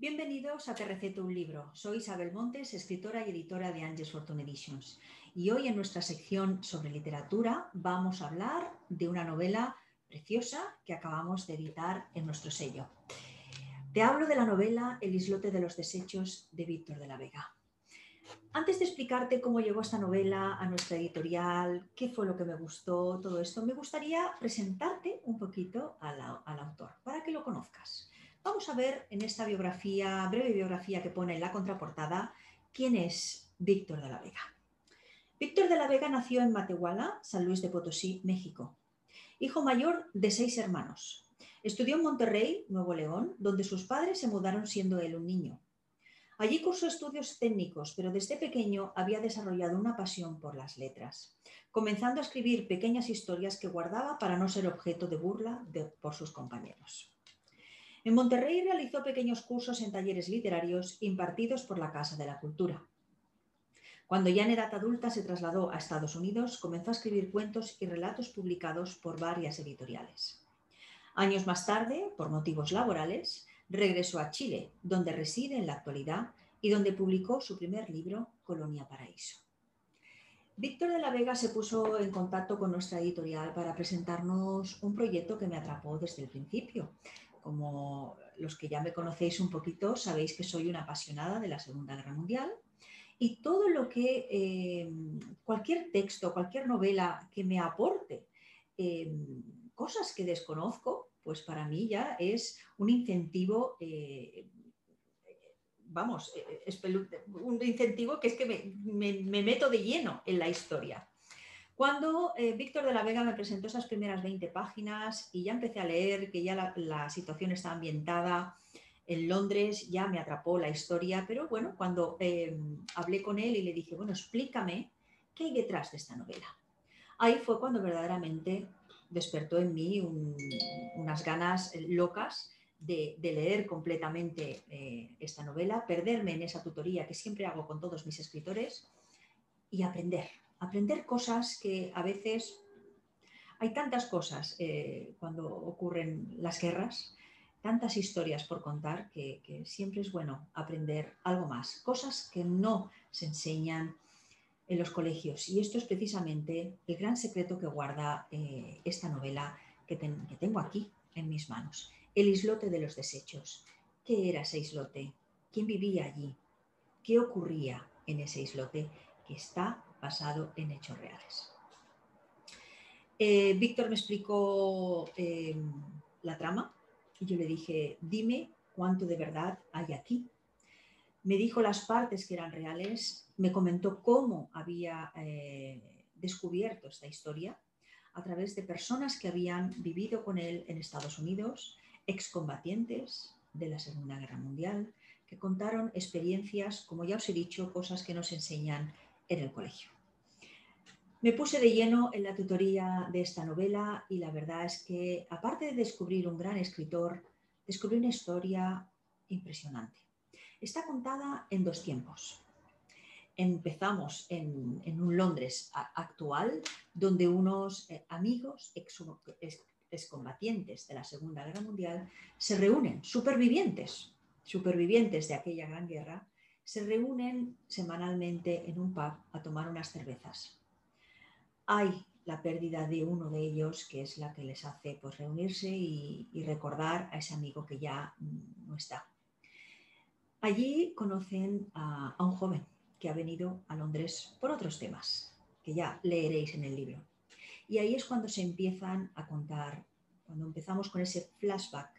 Bienvenidos a Te Receto un Libro. Soy Isabel Montes, escritora y editora de Angels Fortune Editions. Y hoy en nuestra sección sobre literatura vamos a hablar de una novela preciosa que acabamos de editar en nuestro sello. Te hablo de la novela El islote de los desechos de Víctor de la Vega. Antes de explicarte cómo llegó esta novela a nuestra editorial, qué fue lo que me gustó, todo esto, me gustaría presentarte un poquito al, al autor para que lo conozcas. Vamos a ver en esta biografía, breve biografía que pone en la contraportada, quién es Víctor de la Vega. Víctor de la Vega nació en Matehuala, San Luis de Potosí, México. Hijo mayor de seis hermanos. Estudió en Monterrey, Nuevo León, donde sus padres se mudaron siendo él un niño. Allí cursó estudios técnicos, pero desde pequeño había desarrollado una pasión por las letras, comenzando a escribir pequeñas historias que guardaba para no ser objeto de burla por sus compañeros. En Monterrey realizó pequeños cursos en talleres literarios impartidos por la Casa de la Cultura. Cuando ya en edad adulta se trasladó a Estados Unidos, comenzó a escribir cuentos y relatos publicados por varias editoriales. Años más tarde, por motivos laborales, regresó a Chile, donde reside en la actualidad y donde publicó su primer libro, Colonia Paraíso. Víctor de la Vega se puso en contacto con nuestra editorial para presentarnos un proyecto que me atrapó desde el principio. Como los que ya me conocéis un poquito, sabéis que soy una apasionada de la Segunda Guerra Mundial y todo lo que, eh, cualquier texto, cualquier novela que me aporte eh, cosas que desconozco, pues para mí ya es un incentivo, eh, vamos, un incentivo que es que me, meto de lleno en la historia. Cuando eh, Víctor de la Vega me presentó esas primeras 20 páginas y ya empecé a leer que ya la, situación está ambientada en Londres, ya me atrapó la historia, pero bueno, cuando hablé con él y le dije, bueno, explícame qué hay detrás de esta novela. Ahí fue cuando verdaderamente despertó en mí unas ganas eh, locas de, leer completamente eh, esta novela, perderme en esa tutoría que siempre hago con todos mis escritores y aprender, aprender cosas que a veces hay tantas cosas eh, cuando ocurren las guerras, tantas historias por contar que, que siempre es bueno aprender algo más, cosas que no se enseñan en los colegios. Y esto es precisamente el gran secreto que guarda eh, esta novela que, tengo aquí en mis manos. El islote de los desechos. ¿Qué era ese islote? ¿Quién vivía allí? ¿Qué ocurría en ese islote que está basado en hechos reales? Eh, Víctor me explicó em, la trama y yo le dije, dime cuánto de verdad hay aquí. Me dijo las partes que eran reales me comentó cómo había eh, descubierto esta historia a través de personas que habían vivido con él en Estados Unidos, excombatientes de la Segunda Guerra Mundial, que contaron experiencias, como ya os he dicho, cosas que nos enseñan en el colegio. Me puse de lleno en la tutoría de esta novela y la verdad es que, aparte de descubrir un gran escritor, descubrí una historia impresionante. Está contada en dos tiempos empezamos en, un Londres actual, donde unos eh, amigos excombatientes de la Segunda Guerra Mundial se reúnen, supervivientes, supervivientes de aquella gran guerra, se reúnen semanalmente en un pub a tomar unas cervezas. Hay la pérdida de uno de ellos, que es la que les hace pues, reunirse y, recordar a ese amigo que ya no está. Allí conocen a un joven, que ha venido a Londres por otros temas, que ya leeréis en el libro. Y ahí es cuando se empiezan a contar, cuando empezamos con ese flashback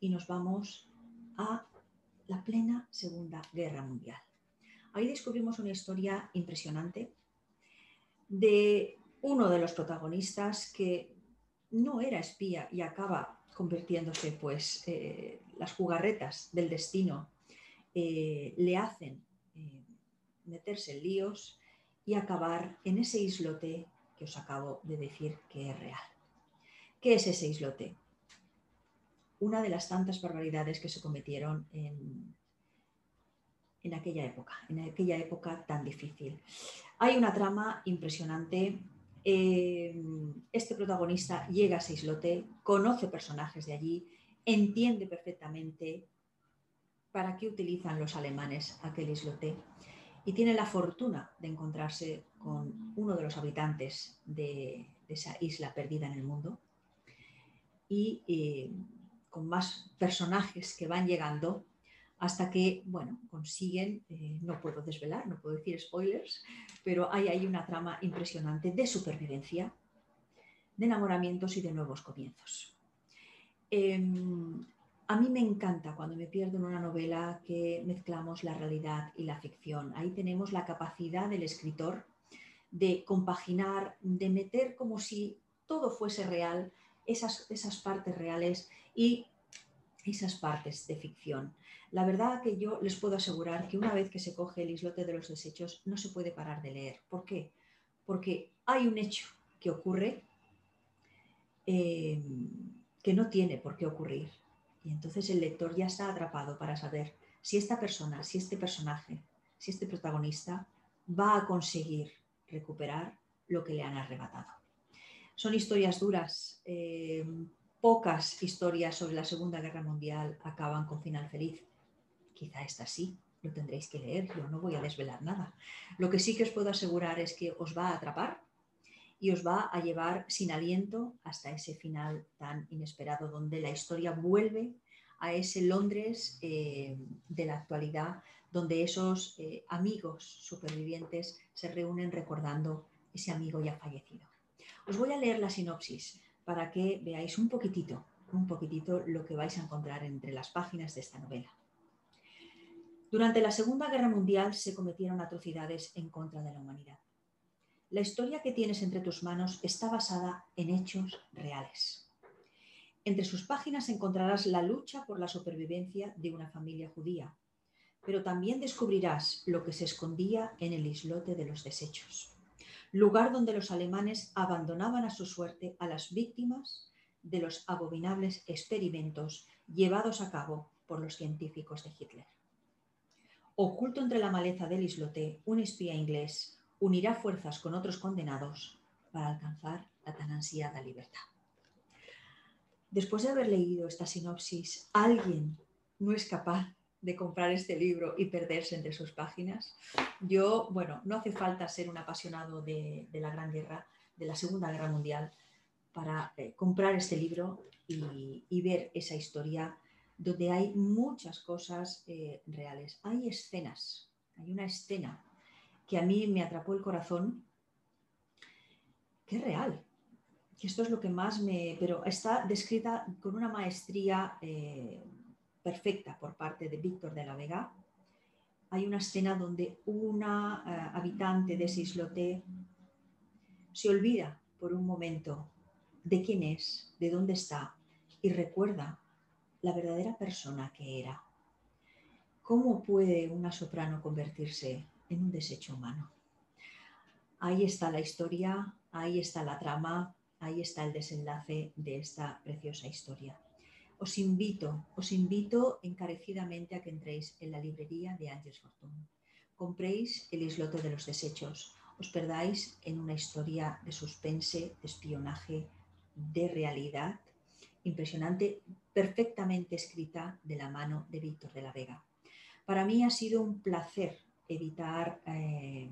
y nos vamos a la plena Segunda Guerra Mundial. Ahí descubrimos una historia impresionante de uno de los protagonistas que no era espía y acaba convirtiéndose, pues eh, las jugarretas del destino eh, le hacen eh, meterse en líos y acabar en ese islote que os acabo de decir que es real. ¿Qué es ese islote? Una de las tantas barbaridades que se cometieron en, en aquella época, en aquella época tan difícil. Hay una trama impresionante. Eh, este protagonista llega a ese islote, conoce personajes de allí, entiende perfectamente para qué utilizan los alemanes aquel islote y tiene la fortuna de encontrarse con uno de los habitantes de, esa isla perdida en el mundo y eh, con más personajes que van llegando hasta que, bueno, consiguen, eh, no puedo desvelar, no puedo decir spoilers, pero hay ahí una trama impresionante de supervivencia, de enamoramientos y de nuevos comienzos. Em, a mí me encanta cuando me pierdo en una novela que mezclamos la realidad y la ficción. Ahí tenemos la capacidad del escritor de compaginar, de meter como si todo fuese real, esas, esas partes reales y esas partes de ficción. La verdad que yo les puedo asegurar que una vez que se coge el islote de los desechos no se puede parar de leer. ¿Por qué? Porque hay un hecho que ocurre eh, que no tiene por qué ocurrir. Y entonces el lector ya está atrapado para saber si esta persona, si este personaje, si este protagonista va a conseguir recuperar lo que le han arrebatado. Son historias duras. Eh, pocas historias sobre la Segunda Guerra Mundial acaban con final feliz. Quizá esta sí, lo tendréis que leer, yo no voy a desvelar nada. Lo que sí que os puedo asegurar es que os va a atrapar y os va a llevar sin aliento hasta ese final tan inesperado, donde la historia vuelve a ese Londres eh, de la actualidad, donde esos eh, amigos supervivientes se reúnen recordando ese amigo ya fallecido. Os voy a leer la sinopsis para que veáis un poquitito, un poquitito lo que vais a encontrar entre las páginas de esta novela. Durante la Segunda Guerra Mundial se cometieron atrocidades en contra de la humanidad. La historia que tienes entre tus manos está basada en hechos reales. Entre sus páginas encontrarás la lucha por la supervivencia de una familia judía, pero también descubrirás lo que se escondía en el islote de los desechos lugar donde los alemanes abandonaban a su suerte a las víctimas de los abominables experimentos llevados a cabo por los científicos de Hitler. Oculto entre la maleza del islote, un espía inglés unirá fuerzas con otros condenados para alcanzar la tan ansiada libertad. Después de haber leído esta sinopsis, ¿alguien no es capaz de comprar este libro y perderse entre sus páginas. Yo, bueno, no hace falta ser un apasionado de, la Gran Guerra, de la Segunda Guerra Mundial, para eh, comprar este libro y, ver esa historia donde hay muchas cosas eh, reales. Hay escenas, hay una escena que a mí me atrapó el corazón, que es real, que esto es lo que más me... pero está descrita con una maestría... Eh, perfecta por parte de Víctor de la Vega, hay una escena donde una eh, habitante de ese islote se olvida por un momento de quién es, de dónde está y recuerda la verdadera persona que era. ¿Cómo puede una soprano convertirse en un desecho humano? Ahí está la historia, ahí está la trama, ahí está el desenlace de esta preciosa historia os invito, os invito encarecidamente a que entréis en la librería de Ángeles Fortune. Compréis el islote de los desechos, os perdáis en una historia de suspense, de espionaje, de realidad, impresionante, perfectamente escrita de la mano de Víctor de la Vega. Para mí ha sido un placer editar eh,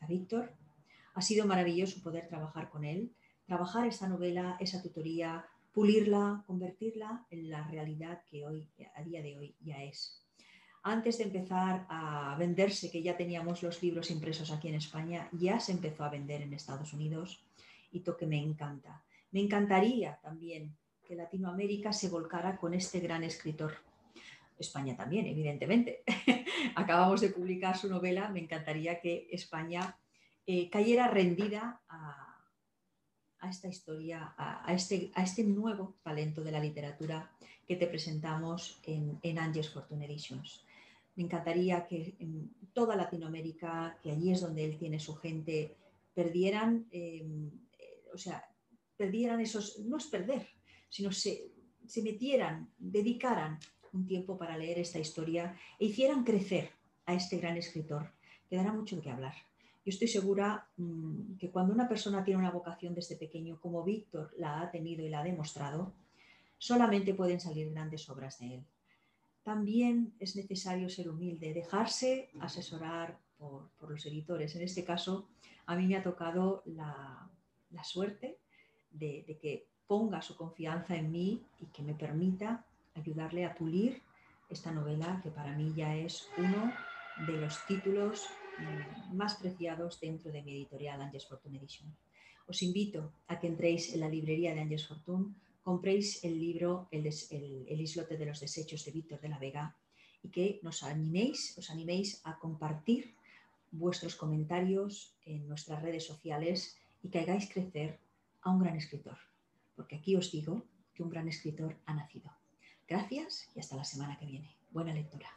a Víctor, ha sido maravilloso poder trabajar con él, trabajar esta novela, esa tutoría, pulirla, convertirla en la realidad que hoy, a día de hoy ya es. Antes de empezar a venderse, que ya teníamos los libros impresos aquí en España, ya se empezó a vender en Estados Unidos y que me encanta. Me encantaría también que Latinoamérica se volcara con este gran escritor. España también, evidentemente. Acabamos de publicar su novela, me encantaría que España eh, cayera rendida a, a esta historia, a, este, a este nuevo talento de la literatura que te presentamos en, en Angels Fortune Editions. Me encantaría que en toda Latinoamérica, que allí es donde él tiene su gente, perdieran, em, o sea, perdieran esos, no es perder, sino se, se metieran, dedicaran un tiempo para leer esta historia e hicieran crecer a este gran escritor, que dará mucho de qué hablar. Yo estoy segura mm, que cuando una persona tiene una vocación desde pequeño, como Víctor la ha tenido y la ha demostrado, solamente pueden salir grandes obras de él. también es necesario ser humilde, dejarse asesorar por, los editores. En este caso, a mí me ha tocado la, suerte de, de, que ponga su confianza en mí y que me permita ayudarle a pulir esta novela que para mí ya es uno de los títulos más preciados dentro de mi editorial Angels Fortune Edition. Os invito a que entréis en la librería de Angels Fortune, compréis el libro el, el, islote de los desechos de Víctor de la Vega y que nos animéis, os animéis a compartir vuestros comentarios en nuestras redes sociales y que hagáis crecer a un gran escritor. Porque aquí os digo que un gran escritor ha nacido. Gracias y hasta la semana que viene. Buena lectura.